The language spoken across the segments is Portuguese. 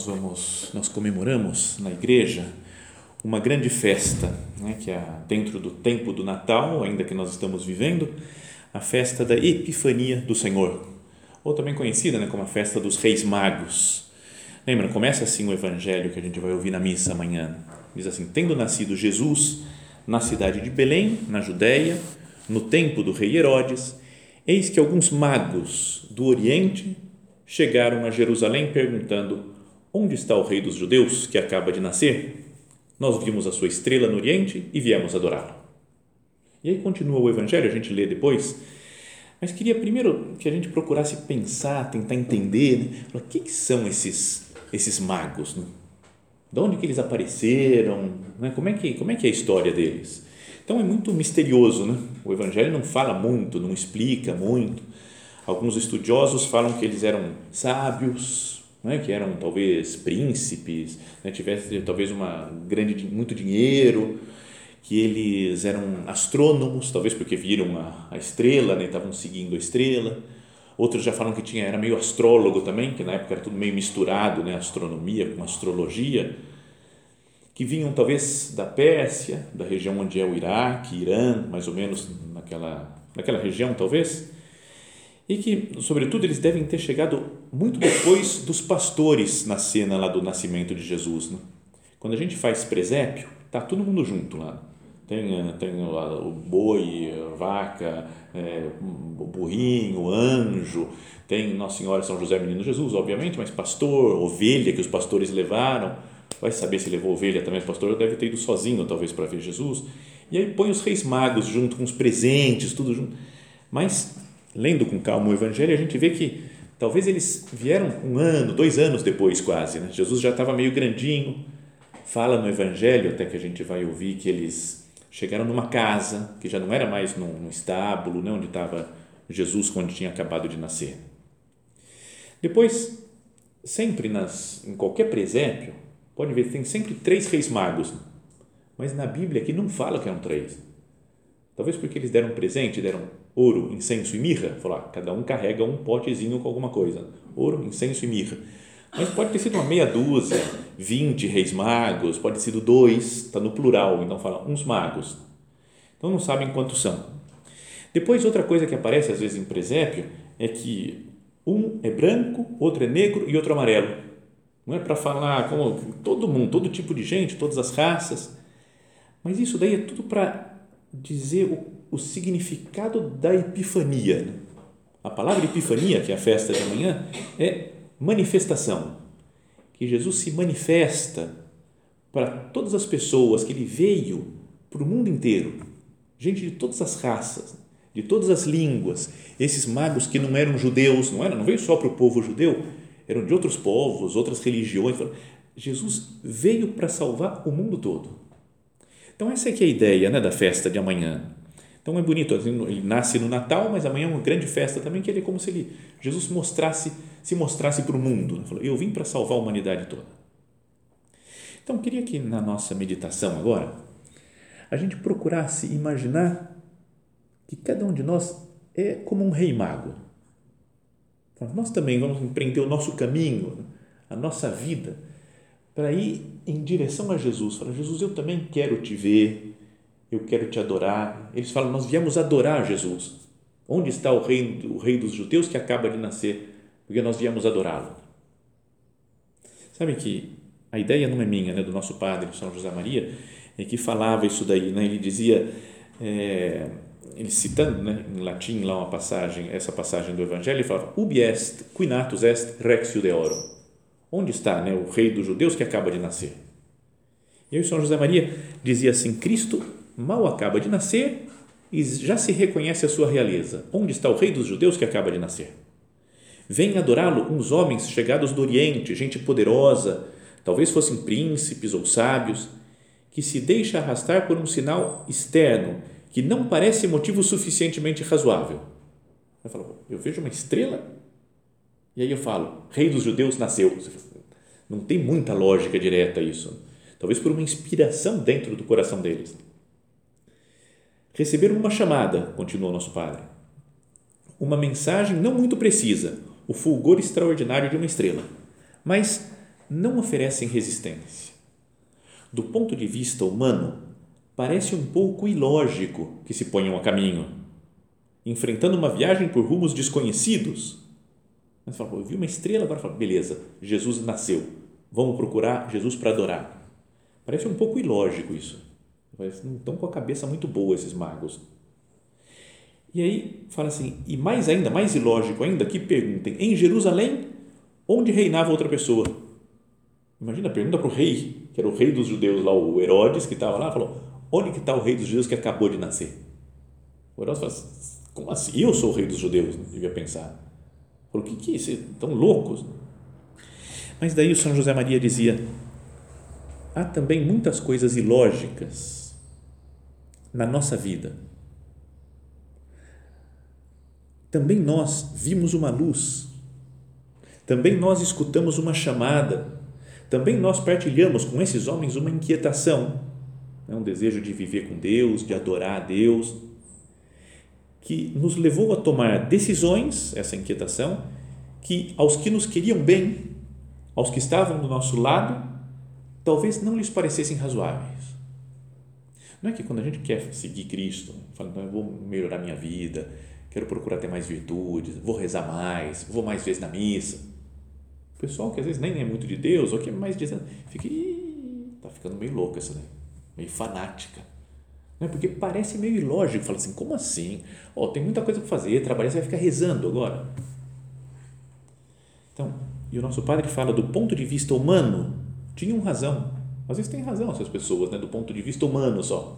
nós vamos, nós comemoramos na igreja uma grande festa, né, que é dentro do tempo do Natal, ainda que nós estamos vivendo, a festa da Epifania do Senhor, ou também conhecida né, como a festa dos Reis Magos. Lembra? Começa assim o evangelho que a gente vai ouvir na missa amanhã. Diz assim: Tendo nascido Jesus na cidade de Belém, na Judéia, no tempo do rei Herodes, eis que alguns magos do Oriente chegaram a Jerusalém perguntando: Onde está o rei dos judeus que acaba de nascer? Nós vimos a sua estrela no Oriente e viemos adorá-lo. E aí continua o Evangelho, a gente lê depois, mas queria primeiro que a gente procurasse pensar, tentar entender né? o que, que são esses, esses magos, né? de onde que eles apareceram, né? como, é que, como é que é a história deles. Então é muito misterioso, né? o Evangelho não fala muito, não explica muito, Alguns estudiosos falam que eles eram sábios, né, que eram talvez príncipes, né, tivessem talvez uma grande muito dinheiro, que eles eram astrônomos, talvez porque viram a, a estrela, né, estavam seguindo a estrela. Outros já falam que tinha era meio astrólogo também, que na época era tudo meio misturado, né, astronomia com astrologia, que vinham talvez da Pérsia, da região onde é o Iraque, Irã, mais ou menos naquela naquela região talvez e que, sobretudo, eles devem ter chegado muito depois dos pastores na cena lá do nascimento de Jesus. Né? Quando a gente faz presépio, tá todo mundo junto lá. Tem, eh, tem o boi, a vaca, é, o burrinho, o anjo, tem Nossa Senhora São José Menino Jesus, obviamente, mas pastor, ovelha que os pastores levaram, vai saber se levou ovelha também, o pastor deve ter ido sozinho talvez para ver Jesus, e aí põe os reis magos junto com os presentes, tudo junto, mas lendo com calma o Evangelho, a gente vê que talvez eles vieram um ano, dois anos depois quase. Né? Jesus já estava meio grandinho. Fala no Evangelho, até que a gente vai ouvir que eles chegaram numa casa, que já não era mais num, num estábulo, né, onde estava Jesus quando tinha acabado de nascer. Depois, sempre nas, em qualquer presépio, pode ver, tem sempre três reis magos, mas na Bíblia aqui não fala que eram três. Talvez porque eles deram presente, deram ouro, incenso e mirra. Falar, ah, cada um carrega um potezinho com alguma coisa. Ouro, incenso e mirra. Mas pode ter sido uma meia dúzia, vinte reis magos, pode ter sido dois, está no plural, então fala uns magos. Então não sabem quantos são. Depois, outra coisa que aparece às vezes em presépio é que um é branco, outro é negro e outro amarelo. Não é para falar como todo mundo, todo tipo de gente, todas as raças. Mas isso daí é tudo para dizer o o significado da epifania. A palavra epifania, que é a festa de amanhã, é manifestação. Que Jesus se manifesta para todas as pessoas, que ele veio para o mundo inteiro, gente de todas as raças, de todas as línguas, esses magos que não eram judeus, não era, não veio só para o povo judeu, eram de outros povos, outras religiões. Jesus veio para salvar o mundo todo. Então essa é que é a ideia né, da festa de amanhã. Então é bonito, ele nasce no Natal, mas amanhã é uma grande festa também, que ele é como se ele, Jesus mostrasse, se mostrasse para o mundo. Ele falou, eu vim para salvar a humanidade toda. Então, queria que na nossa meditação agora, a gente procurasse imaginar que cada um de nós é como um rei mago. Nós também vamos empreender o nosso caminho, a nossa vida, para ir em direção a Jesus. Falar, Jesus, eu também quero te ver, eu quero te adorar. Eles falam, nós viemos adorar Jesus. Onde está o rei, o rei dos judeus que acaba de nascer? Porque nós viemos adorá-lo. Sabe que a ideia não é minha, né, do nosso padre, São José Maria, é que falava isso daí, né? ele dizia, é, ele citando né, em latim lá uma passagem, essa passagem do Evangelho, ele falava, ubi est, quinatus est rex judeorum. Onde está né, o rei dos judeus que acaba de nascer? E aí São José Maria dizia assim, Cristo mal acaba de nascer e já se reconhece a sua realeza. Onde está o rei dos judeus que acaba de nascer? Vêm adorá-lo uns homens chegados do Oriente, gente poderosa, talvez fossem príncipes ou sábios, que se deixa arrastar por um sinal externo que não parece motivo suficientemente razoável. Eu falo, eu vejo uma estrela e aí eu falo, rei dos judeus nasceu. Não tem muita lógica direta isso. Talvez por uma inspiração dentro do coração deles receberam uma chamada, continuou nosso padre. Uma mensagem não muito precisa, o fulgor extraordinário de uma estrela. Mas não oferecem resistência. Do ponto de vista humano, parece um pouco ilógico que se ponham a caminho, enfrentando uma viagem por rumos desconhecidos. Mas fala, eu vi uma estrela, agora fala, beleza, Jesus nasceu, vamos procurar Jesus para adorar. Parece um pouco ilógico isso. Não estão com a cabeça muito boa esses magos. E aí fala assim, e mais ainda, mais ilógico ainda, que perguntem, em Jerusalém, onde reinava outra pessoa? Imagina, pergunta para o rei, que era o rei dos judeus lá, o Herodes, que estava lá, falou, onde que está o rei dos judeus que acabou de nascer? O Herodes fala, como assim? Eu sou o rei dos judeus, devia pensar. Falou, que que é isso? Estão loucos? Mas daí o São José Maria dizia, há também muitas coisas ilógicas na nossa vida. Também nós vimos uma luz, também nós escutamos uma chamada, também nós partilhamos com esses homens uma inquietação, né, um desejo de viver com Deus, de adorar a Deus, que nos levou a tomar decisões, essa inquietação, que aos que nos queriam bem, aos que estavam do nosso lado, talvez não lhes parecessem razoáveis. Não é que quando a gente quer seguir Cristo, fala, então eu vou melhorar minha vida, quero procurar ter mais virtudes, vou rezar mais, vou mais vezes na missa. O pessoal que às vezes nem é muito de Deus, ou que é mais dizendo, fica, tá ficando meio louca essa daí, meio fanática. Não é? Porque parece meio ilógico, fala assim, como assim? Oh, tem muita coisa para fazer, trabalhar, você vai ficar rezando agora. Então, e o nosso padre fala do ponto de vista humano, tinham razão. Às vezes tem razão essas pessoas, né? do ponto de vista humano só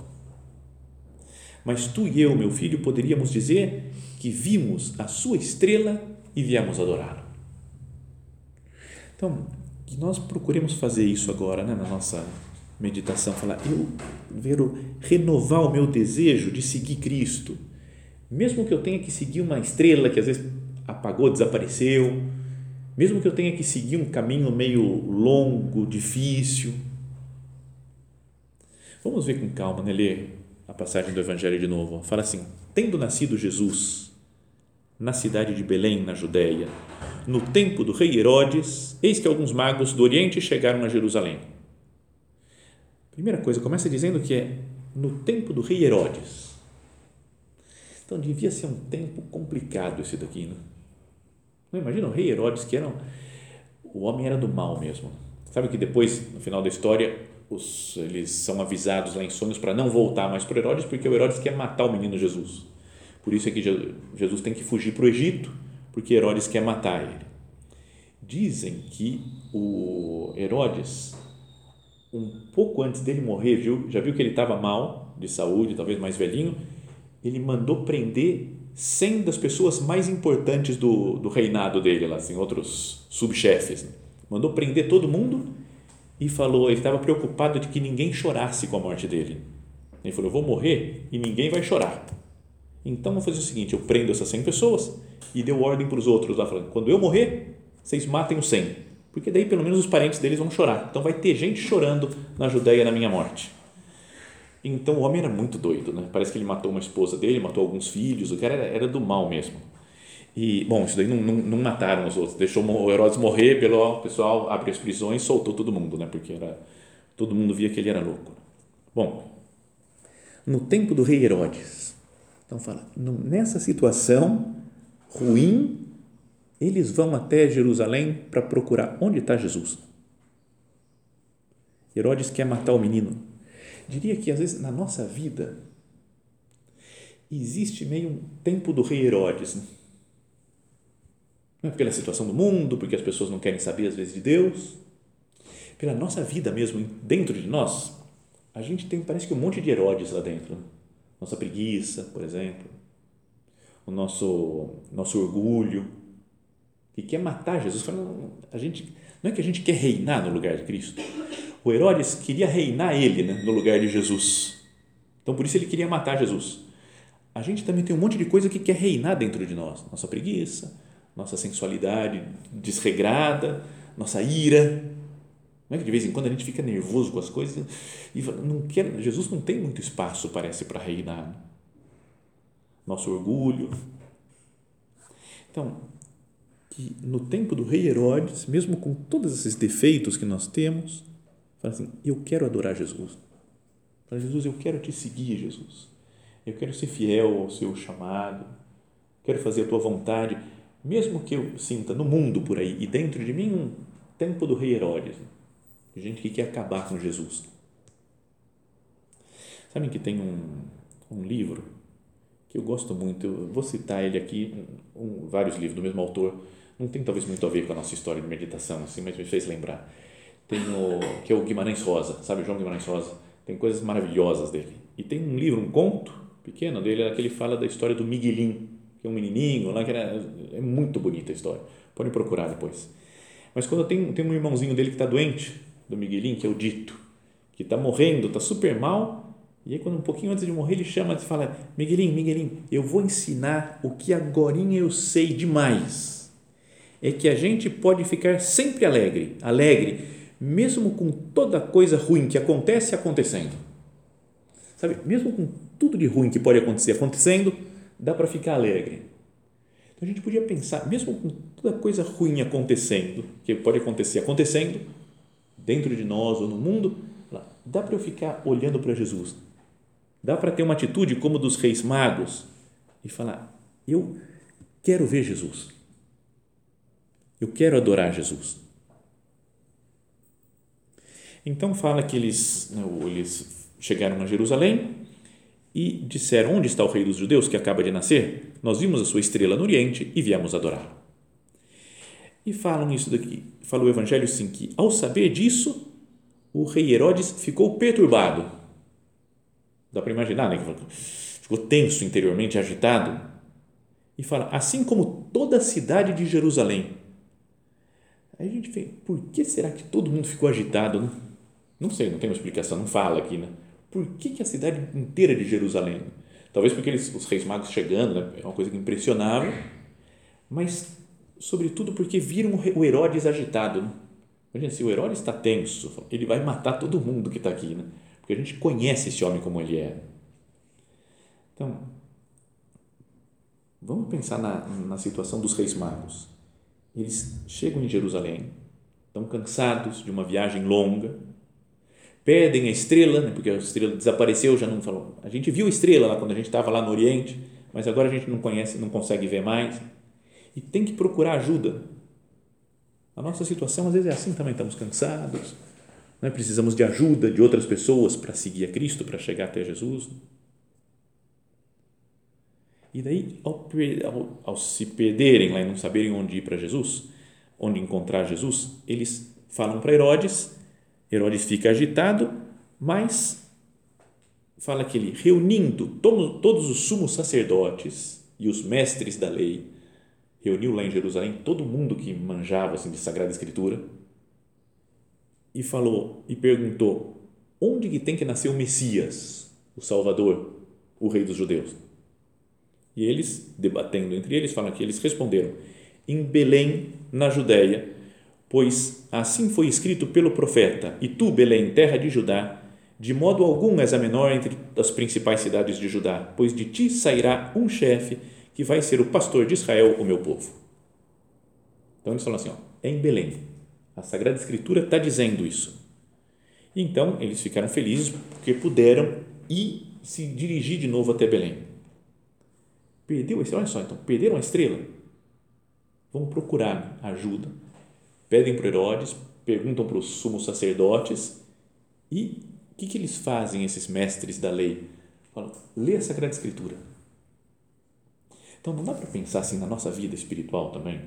mas tu e eu, meu filho, poderíamos dizer que vimos a sua estrela e viemos adorá-lo. Então, que nós procuremos fazer isso agora, né, na nossa meditação, falar, eu quero renovar o meu desejo de seguir Cristo, mesmo que eu tenha que seguir uma estrela que às vezes apagou, desapareceu, mesmo que eu tenha que seguir um caminho meio longo, difícil. Vamos ver com calma, né? Ler a passagem do Evangelho de novo. Fala assim: Tendo nascido Jesus na cidade de Belém, na Judéia, no tempo do rei Herodes, eis que alguns magos do Oriente chegaram a Jerusalém. Primeira coisa, começa dizendo que é no tempo do rei Herodes. Então devia ser um tempo complicado esse daqui, né? Não imagina o rei Herodes que era um, o homem era do mal mesmo. Sabe que depois no final da história os, eles são avisados lá em sonhos para não voltar mais para Herodes, porque o Herodes quer matar o menino Jesus. Por isso é que Jesus tem que fugir para o Egito, porque Herodes quer matar ele. Dizem que o Herodes, um pouco antes dele morrer, viu, já viu que ele estava mal de saúde, talvez mais velhinho, ele mandou prender 100 das pessoas mais importantes do, do reinado dele, lá, assim, outros subchefes. Né? Mandou prender todo mundo e falou, ele estava preocupado de que ninguém chorasse com a morte dele. Ele falou, eu vou morrer e ninguém vai chorar. Então vou fazer o seguinte, eu prendo essas 100 pessoas e deu ordem para os outros lá, falando, quando eu morrer, vocês matem os 100, porque daí pelo menos os parentes deles vão chorar. Então vai ter gente chorando na Judéia na minha morte. Então o homem era muito doido, né? Parece que ele matou uma esposa dele, matou alguns filhos, o cara era, era do mal mesmo. E, bom, isso daí não, não, não, mataram os outros, deixou Herodes morrer, pelo pessoal abriu as prisões, soltou todo mundo, né? Porque era, todo mundo via que ele era louco. Bom, no tempo do rei Herodes, então fala, nessa situação ruim, eles vão até Jerusalém para procurar onde está Jesus. Herodes quer matar o menino. Diria que às vezes na nossa vida existe meio um tempo do rei Herodes, né? Não é pela situação do mundo, porque as pessoas não querem saber às vezes de Deus, pela nossa vida mesmo, dentro de nós, a gente tem, parece que um monte de Herodes lá dentro. Nossa preguiça, por exemplo, o nosso, nosso orgulho, que quer matar Jesus. A gente, não é que a gente quer reinar no lugar de Cristo. O Herodes queria reinar ele né, no lugar de Jesus. Então, por isso ele queria matar Jesus. A gente também tem um monte de coisa que quer reinar dentro de nós. Nossa preguiça, nossa sensualidade desregrada, nossa ira. Não é que de vez em quando a gente fica nervoso com as coisas e não quer, Jesus não tem muito espaço, parece, para reinar. Né? Nosso orgulho. Então, que no tempo do rei Herodes, mesmo com todos esses defeitos que nós temos, fala assim: eu quero adorar Jesus. Fala, Jesus, eu quero te seguir, Jesus. Eu quero ser fiel ao seu chamado. Quero fazer a tua vontade, mesmo que eu sinta no mundo por aí e dentro de mim um tempo do rei Herodes, gente que quer acabar com Jesus. Sabem que tem um, um livro que eu gosto muito, eu vou citar ele aqui, um, vários livros do mesmo autor, não tem talvez muito a ver com a nossa história de meditação, assim, mas me fez lembrar. Tem o, que é o Guimarães Rosa, sabe o João Guimarães Rosa? Tem coisas maravilhosas dele. E tem um livro, um conto pequeno dele, que ele fala da história do Miguelim, que é um menininho lá, que era, é muito bonita a história. Podem procurar depois. Mas quando tem, tem um irmãozinho dele que está doente, do Miguelim, que é o Dito, que está morrendo, está super mal, e aí, quando um pouquinho antes de morrer, ele chama e fala: Miguelinho, Miguelinho, eu vou ensinar o que agora eu sei demais. É que a gente pode ficar sempre alegre, alegre, mesmo com toda coisa ruim que acontece acontecendo. Sabe, mesmo com tudo de ruim que pode acontecer acontecendo, dá para ficar alegre. Então a gente podia pensar, mesmo com toda coisa ruim acontecendo, que pode acontecer acontecendo, dentro de nós ou no mundo, dá para eu ficar olhando para Jesus Dá para ter uma atitude como dos reis magos e falar: eu quero ver Jesus. Eu quero adorar Jesus. Então fala que eles, né, eles chegaram a Jerusalém e disseram: Onde está o rei dos judeus que acaba de nascer? Nós vimos a sua estrela no Oriente e viemos adorar. E falam isso daqui. Fala o Evangelho sim que, ao saber disso, o rei Herodes ficou perturbado Dá para imaginar, né? Ficou tenso interiormente, agitado. E fala, assim como toda a cidade de Jerusalém. Aí a gente vê, por que será que todo mundo ficou agitado? Não, não sei, não tem uma explicação, não fala aqui, né? Por que, que a cidade inteira de Jerusalém? Talvez porque eles, os reis magos chegando, né? é uma coisa que impressionava, mas sobretudo porque viram o Herodes agitado. Né? Imagina, se o Herodes está tenso, ele vai matar todo mundo que está aqui, né? porque a gente conhece esse homem como ele é. Então, vamos pensar na, na situação dos reis magos. Eles chegam em Jerusalém, estão cansados de uma viagem longa, perdem a estrela, né, porque a estrela desapareceu, já não falou. A gente viu a estrela lá quando a gente estava lá no Oriente, mas agora a gente não conhece, não consegue ver mais. E tem que procurar ajuda. A nossa situação às vezes é assim também, estamos cansados, né? Precisamos de ajuda de outras pessoas para seguir a Cristo, para chegar até Jesus. E daí, ao, ao, ao, se perderem lá e não saberem onde ir para Jesus, onde encontrar Jesus, eles falam para Herodes, Herodes fica agitado, mas fala que ele, reunindo todos, os sumos sacerdotes e os mestres da lei, reuniu lá em Jerusalém todo mundo que manjava assim, de Sagrada Escritura, e falou e perguntou: onde que tem que nascer o Messias, o Salvador, o Rei dos Judeus? E eles, debatendo entre eles, falam que eles responderam: em Belém, na Judéia, pois assim foi escrito pelo profeta: E tu, Belém, terra de Judá, de modo algum és a menor entre as principais cidades de Judá, pois de ti sairá um chefe que vai ser o pastor de Israel, o meu povo. Então eles falam assim: ó, é em Belém a Sagrada Escritura está dizendo isso. Então, eles ficaram felizes porque puderam ir se dirigir de novo até Belém. Perdeu a estrela? Olha só, então, perderam a estrela? Vão procurar ajuda. Pedem para Herodes, perguntam para os sumos sacerdotes e o que, que eles fazem, esses mestres da lei? Falam, lê a Sagrada Escritura. Então, não dá para pensar assim na nossa vida espiritual também?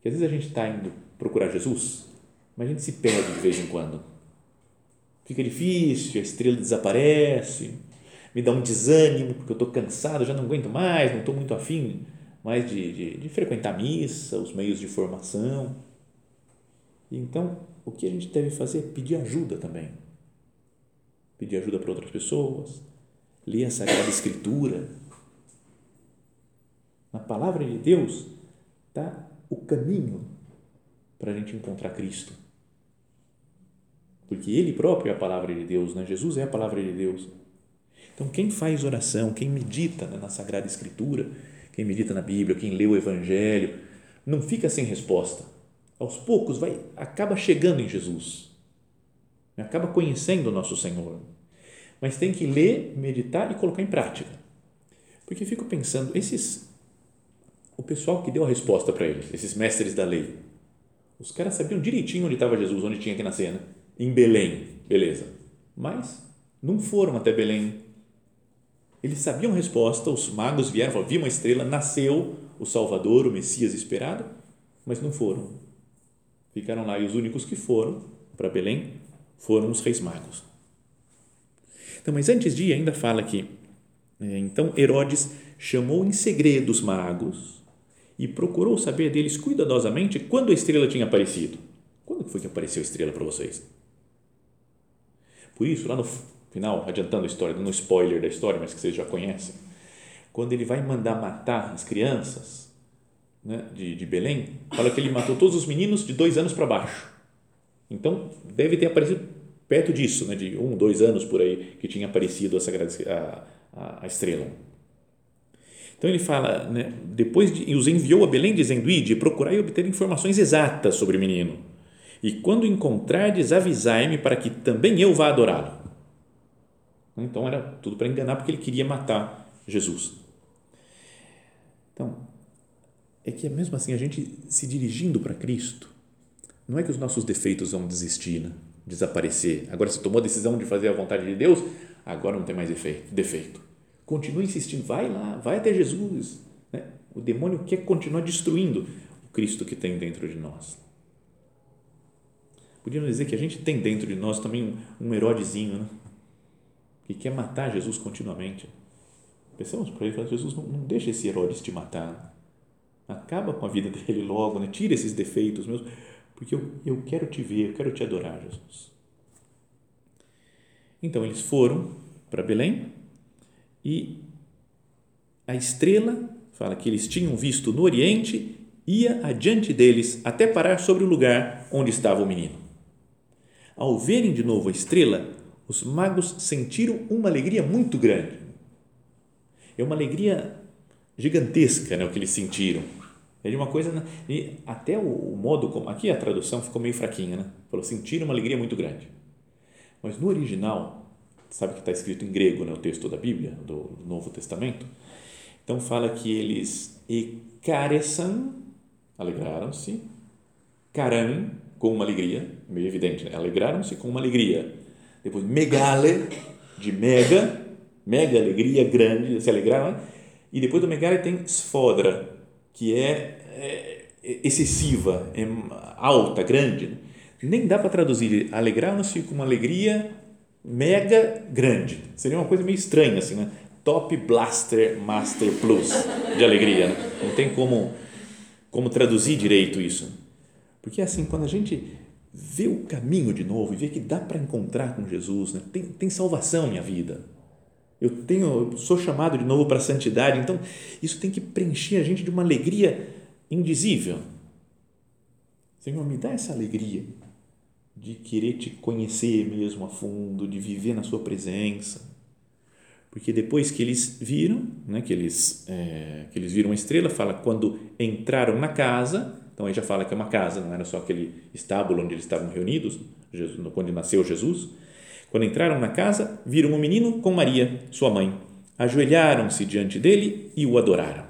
Que às vezes a gente está indo procurar Jesus, mas a gente se perde de vez em quando. Fica difícil, a estrela desaparece, me dá um desânimo, porque eu estou cansado, já não aguento mais, não estou muito afim mais de, de, de frequentar a missa, os meios de formação. Então, o que a gente deve fazer é pedir ajuda também. Pedir ajuda para outras pessoas, ler a Sagrada Escritura. Na palavra de Deus está o caminho para a gente encontrar Cristo. Porque Ele próprio é a palavra de Deus, né? Jesus é a palavra de Deus. Então, quem faz oração, quem medita né, na Sagrada Escritura, quem medita na Bíblia, quem lê o Evangelho, não fica sem resposta. Aos poucos vai acaba chegando em Jesus. Acaba conhecendo o nosso Senhor. Mas tem que ler, meditar e colocar em prática. Porque fico pensando, esses o pessoal que deu a resposta para eles, esses mestres da lei, os caras sabiam direitinho onde estava Jesus, onde tinha que nascer, né? Em Belém, beleza. Mas não foram até Belém. Eles sabiam a resposta, os magos vieram, falaram, vi uma estrela, nasceu o Salvador, o Messias esperado, mas não foram. Ficaram lá e os únicos que foram para Belém foram os reis magos. Então, mas antes de ir, ainda fala que é, então Herodes chamou em segredo os magos e procurou saber deles cuidadosamente quando a estrela tinha aparecido. Quando foi que apareceu a estrela para vocês? Por isso, lá no final, adiantando a história, dando um spoiler da história, mas que vocês já conhecem, quando ele vai mandar matar as crianças né, de, de Belém, fala que ele matou todos os meninos de dois anos para baixo. Então, deve ter aparecido perto disso, né, de um, dois anos por aí, que tinha aparecido a, sagrada, a, a, estrela. Então ele fala, né, depois de, os enviou a Belém dizendo: Ide, procurai obter informações exatas sobre o menino. E quando encontrardes, avisai-me para que também eu vá adorá-lo. Então era tudo para enganar, porque ele queria matar Jesus. Então, é que mesmo assim, a gente se dirigindo para Cristo, não é que os nossos defeitos vão desistir, né? desaparecer. Agora, você tomou a decisão de fazer a vontade de Deus, agora não tem mais defeito continua insistindo, vai lá, vai até Jesus. Né? O demônio quer continuar destruindo o Cristo que tem dentro de nós. Podíamos dizer que a gente tem dentro de nós também um, um Herodezinho, né? que quer matar Jesus continuamente. Pensamos para ele, Jesus, não, não deixa esse Herodes te matar. Acaba com a vida dele logo, né? tira esses defeitos meus, porque eu, eu quero te ver, eu quero te adorar, Jesus. Então eles foram para Belém e a estrela, fala que eles tinham visto no Oriente, ia adiante deles até parar sobre o lugar onde estava o menino. Ao verem de novo a estrela, os magos sentiram uma alegria muito grande. É uma alegria gigantesca, né, o que eles sentiram. É de uma coisa né, e até o, modo como aqui a tradução ficou meio fraquinha, né? Falou sentiram uma alegria muito grande. Mas no original sabe que está escrito em grego, né, o texto da Bíblia, do Novo Testamento. Então fala que eles ecaresan, alegraram-se, caram, com uma alegria, meio evidente, né? alegraram-se com uma alegria. Depois megale, de mega, mega alegria, grande, se alegraram. Né? E depois do megale tem sfodra, que é, é excessiva, é alta, grande. Nem dá para traduzir. Alegraram-se com uma alegria mega grande. Seria uma coisa meio estranha assim, né? Top Blaster Master Plus de alegria. Né? Não tem como como traduzir direito isso. Porque assim, quando a gente vê o caminho de novo e vê que dá para encontrar com Jesus, né? tem, tem salvação minha vida. Eu tenho, sou chamado de novo para a santidade, então isso tem que preencher a gente de uma alegria indizível. Senhor, me dá essa alegria de querer te conhecer mesmo a fundo, de viver na sua presença. Porque depois que eles viram, né, que, eles, é, que eles viram a estrela, fala quando entraram na casa, então aí já fala que é uma casa, não era só aquele estábulo onde eles estavam reunidos, Jesus, quando nasceu Jesus. Quando entraram na casa, viram o menino com Maria, sua mãe. Ajoelharam-se diante dele e o adoraram.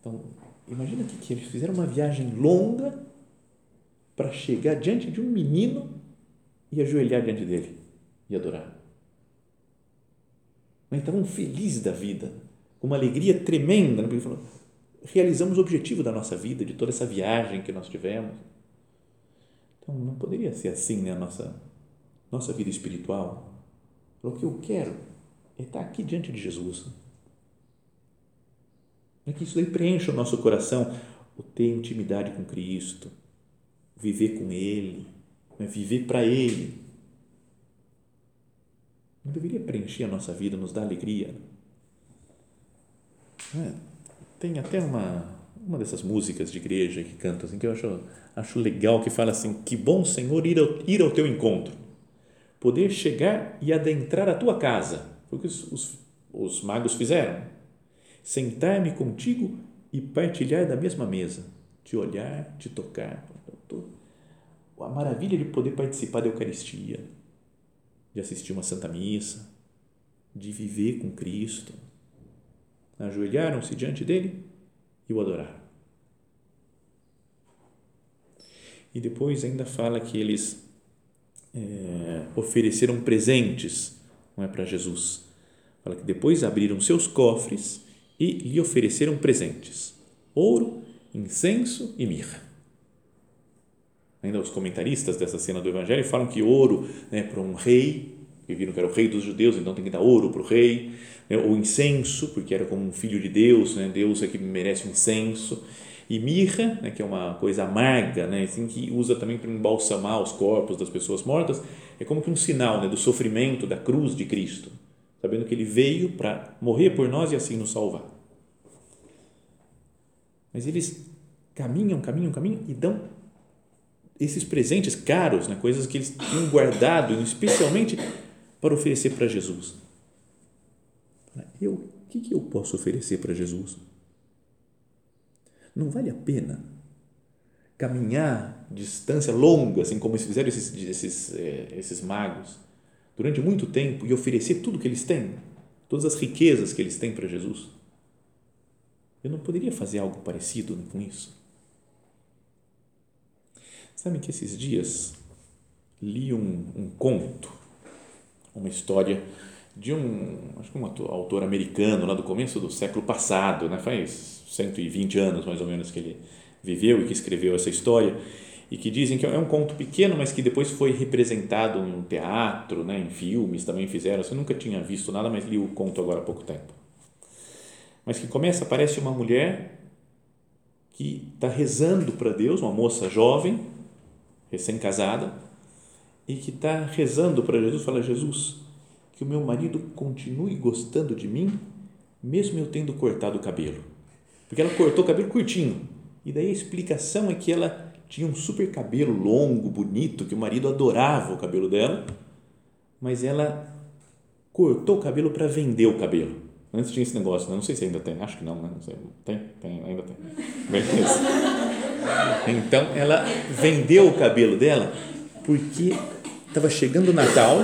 Então, imagina que, que eles fizeram uma viagem longa para chegar diante de um menino e ajoelhar diante dele e adorar. Mas estavam felizes da vida, com uma alegria tremenda, né? porque falou, realizamos o objetivo da nossa vida, de toda essa viagem que nós tivemos. Então, não poderia ser assim né, a nossa, nossa vida espiritual. O que eu quero é estar aqui diante de Jesus. É que isso daí preencha o nosso coração, o ter intimidade com Cristo, viver com Ele, né? viver para Ele. Não deveria preencher a nossa vida, nos dar alegria. É, tem até uma, uma dessas músicas de igreja que canta assim, que eu acho, acho legal, que fala assim, que bom Senhor ir ao, ir ao teu encontro, poder chegar e adentrar a tua casa, foi o que os, os, os magos fizeram, sentar-me contigo e partilhar da mesma mesa, te olhar, te tocar. A maravilha de poder participar da Eucaristia, de assistir uma Santa Missa, de viver com Cristo. Ajoelharam-se diante dele e o adoraram. E depois ainda fala que eles é, ofereceram presentes não é para Jesus. Fala que depois abriram seus cofres e lhe ofereceram presentes: ouro, incenso e mirra. Ainda os comentaristas dessa cena do Evangelho falam que ouro né, para um rei, que viram que era o rei dos judeus, então tem que dar ouro para o rei, né, ou incenso, porque era como um filho de Deus, né, Deus é que merece o incenso, e mirra, né, que é uma coisa amarga, né, assim, que usa também para embalsamar os corpos das pessoas mortas, é como que um sinal né, do sofrimento, da cruz de Cristo, sabendo que ele veio para morrer por nós e assim nos salvar. Mas eles caminham, caminham, caminham e dão esses presentes caros, né, coisas que eles tinham guardado, especialmente para oferecer para Jesus. Eu, o que, que eu posso oferecer para Jesus? Não vale a pena caminhar distância longa, assim como fizeram esses, esses, é, esses magos, durante muito tempo e oferecer tudo que eles têm, todas as riquezas que eles têm para Jesus? Eu não poderia fazer algo parecido com isso? Sabe que esses dias li um, um conto, uma história de um, acho que um autor americano lá do começo do século passado, né? faz 120 anos mais ou menos que ele viveu e que escreveu essa história e que dizem que é um conto pequeno, mas que depois foi representado em um teatro, né, em filmes também fizeram. Eu nunca tinha visto nada, mas li o conto agora há pouco tempo. Mas que começa, aparece uma mulher que está rezando para Deus, uma moça jovem, recém-casada, e que está rezando para Jesus, fala, Jesus, que o meu marido continue gostando de mim, mesmo eu tendo cortado o cabelo porque ela cortou o cabelo curtinho. E daí a explicação é que ela tinha um super cabelo longo, bonito, que o marido adorava o cabelo dela, mas ela cortou o cabelo para vender o cabelo. Antes tinha esse negócio, né? não sei se ainda tem, acho que não, né? não sei. tem, tem, ainda tem. Beleza. Então ela vendeu o cabelo dela porque estava chegando o Natal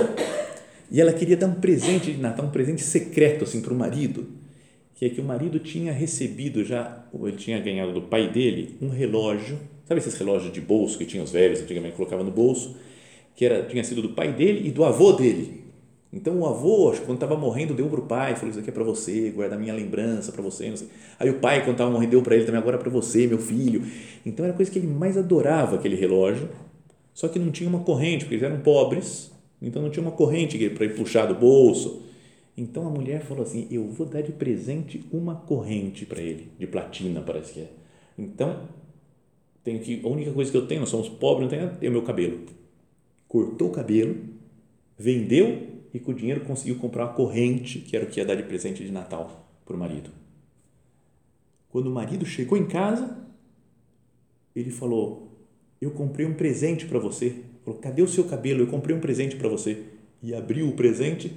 e ela queria dar um presente de Natal, um presente secreto assim para o marido que é que o marido tinha recebido já, ou ele tinha ganhado do pai dele, um relógio, sabe esses relógios de bolso que tinha os velhos, antigamente colocava no bolso, que era, tinha sido do pai dele e do avô dele. Então o avô, quando estava morrendo, deu para o pai, falou: Isso aqui é para você, guarda a minha lembrança para você. Não sei. Aí o pai, quando estava morrendo, deu para ele também, agora é para você, meu filho. Então era a coisa que ele mais adorava, aquele relógio, só que não tinha uma corrente, porque eles eram pobres, então não tinha uma corrente para ir puxar do bolso então a mulher falou assim: Eu vou dar de presente uma corrente para ele, de platina, parece que é. Então, tenho que, a única coisa que eu tenho, nós somos pobres, não tenho é o meu cabelo. Cortou o cabelo, vendeu e com o dinheiro conseguiu comprar uma corrente, que era o que ia dar de presente de Natal para o marido. Quando o marido chegou em casa, ele falou: Eu comprei um presente para você. Falou: Cadê o seu cabelo? Eu comprei um presente para você. E abriu o presente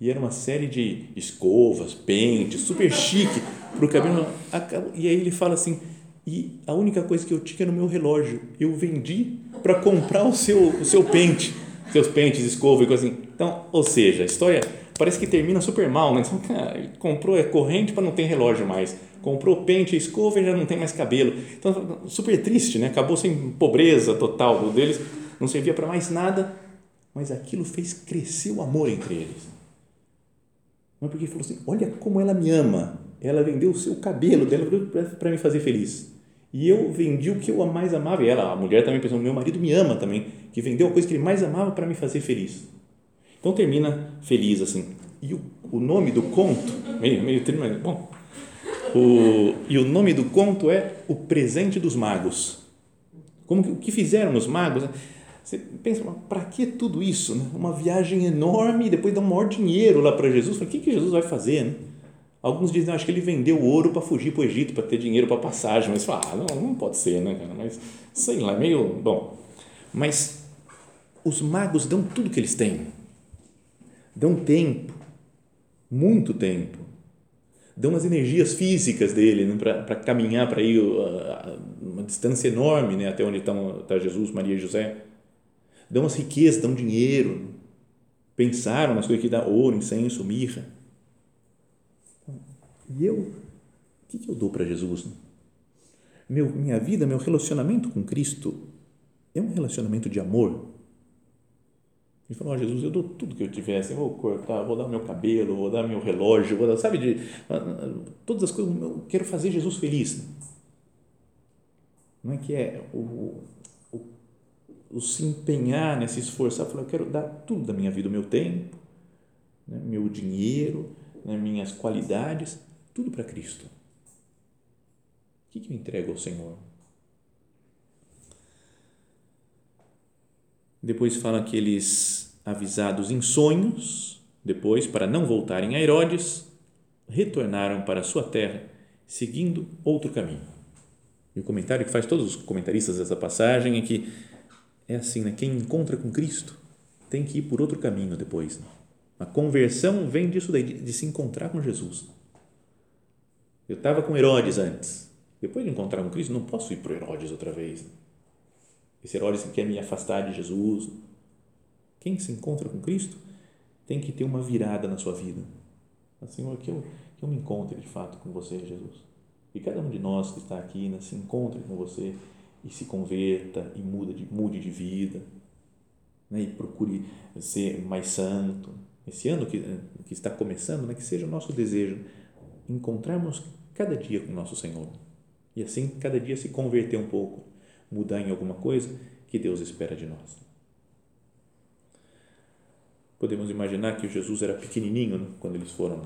e era uma série de escovas, pentes, super chique para o cabelo. E aí ele fala assim: e a única coisa que eu tinha no meu relógio, eu vendi para comprar o seu, o seu pente, seus pentes, escova e coisa assim. Então, ou seja, a história parece que termina super mal, né? Ele comprou é corrente para não ter relógio mais, comprou pente, escova e já não tem mais cabelo. Então, super triste, né? Acabou sem pobreza total deles, não servia para mais nada, mas aquilo fez crescer o amor entre eles. Mas porque ele falou assim: olha como ela me ama. Ela vendeu o seu cabelo dela para me fazer feliz. E eu vendi o que eu mais amava. E ela, a mulher também pensou: meu marido me ama também, que vendeu a coisa que ele mais amava para me fazer feliz. Então termina feliz assim. E o, o nome do conto, meio, meio termina, bom. O, e o nome do conto é O Presente dos Magos. Como que, o que fizeram os magos? Você pensa, para que tudo isso? Né? Uma viagem enorme e depois dar um maior dinheiro lá para Jesus. O que, que Jesus vai fazer? Né? Alguns dizem, acho que ele vendeu ouro para fugir para o Egito, para ter dinheiro para passagem. Mas fala, ah, não, não pode ser, né, cara? Mas sei lá, meio. Bom. Mas os magos dão tudo que eles têm. Dão tempo, muito tempo. dão as energias físicas dele né, para caminhar para ir uh, uma distância enorme né, até onde estão, está Jesus, Maria e José. Dão as riquezas, dão dinheiro, pensaram nas coisas que dá ouro, incenso, mirra. E eu, o que, que eu dou para Jesus? Meu, minha vida, meu relacionamento com Cristo é um relacionamento de amor ele falou, oh, Jesus, eu dou tudo que eu tivesse, eu vou cortar, vou dar meu cabelo, vou dar meu relógio, vou dar, sabe, de, todas as coisas, eu quero fazer Jesus feliz. Não é que é o, o, o se empenhar nesse esforço, eu quero dar tudo da minha vida, o meu tempo, né, meu dinheiro, né, minhas qualidades, tudo para Cristo. O que, que eu entrego ao Senhor? Depois fala que eles, avisados em sonhos, depois, para não voltarem a Herodes, retornaram para sua terra, seguindo outro caminho. E o comentário que faz todos os comentaristas dessa passagem é que é assim, né? quem encontra com Cristo tem que ir por outro caminho depois. Né? A conversão vem disso daí, de, de se encontrar com Jesus. Eu estava com Herodes antes. Depois de encontrar com Cristo, não posso ir para Herodes outra vez. Esse Herodes que quer me afastar de Jesus. Quem se encontra com Cristo tem que ter uma virada na sua vida. Senhor, que eu, que eu me encontre de fato com você, Jesus. E cada um de nós que está aqui né, se encontre com você e se converta e muda de, mude de vida né, e procure ser mais santo. Esse ano que, que está começando, né, que seja o nosso desejo encontrarmos cada dia com o nosso Senhor e assim cada dia se converter um pouco mudar em alguma coisa que Deus espera de nós. Podemos imaginar que Jesus era pequenininho né? quando eles foram,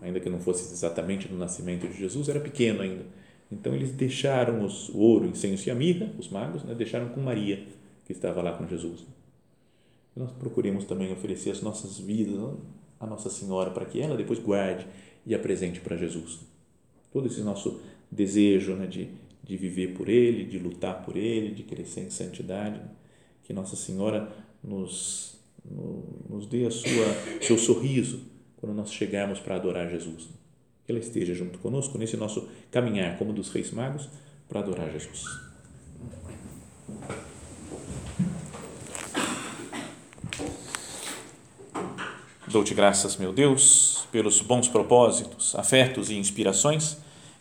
ainda que não fosse exatamente no nascimento de Jesus, era pequeno ainda. Então eles deixaram os, o ouro, incenso e a mirra, os magos, né? deixaram com Maria, que estava lá com Jesus. Nós procuremos também oferecer as nossas vidas à Nossa Senhora para que ela depois guarde e apresente para Jesus. Todo esse nosso desejo né, de de viver por Ele, de lutar por Ele, de crescer em santidade. Que Nossa Senhora nos, nos dê a sua, seu sorriso quando nós chegarmos para adorar Jesus. Que ela esteja junto conosco nesse nosso caminhar, como dos Reis Magos, para adorar Jesus. Dou-te graças, meu Deus, pelos bons propósitos, afetos e inspirações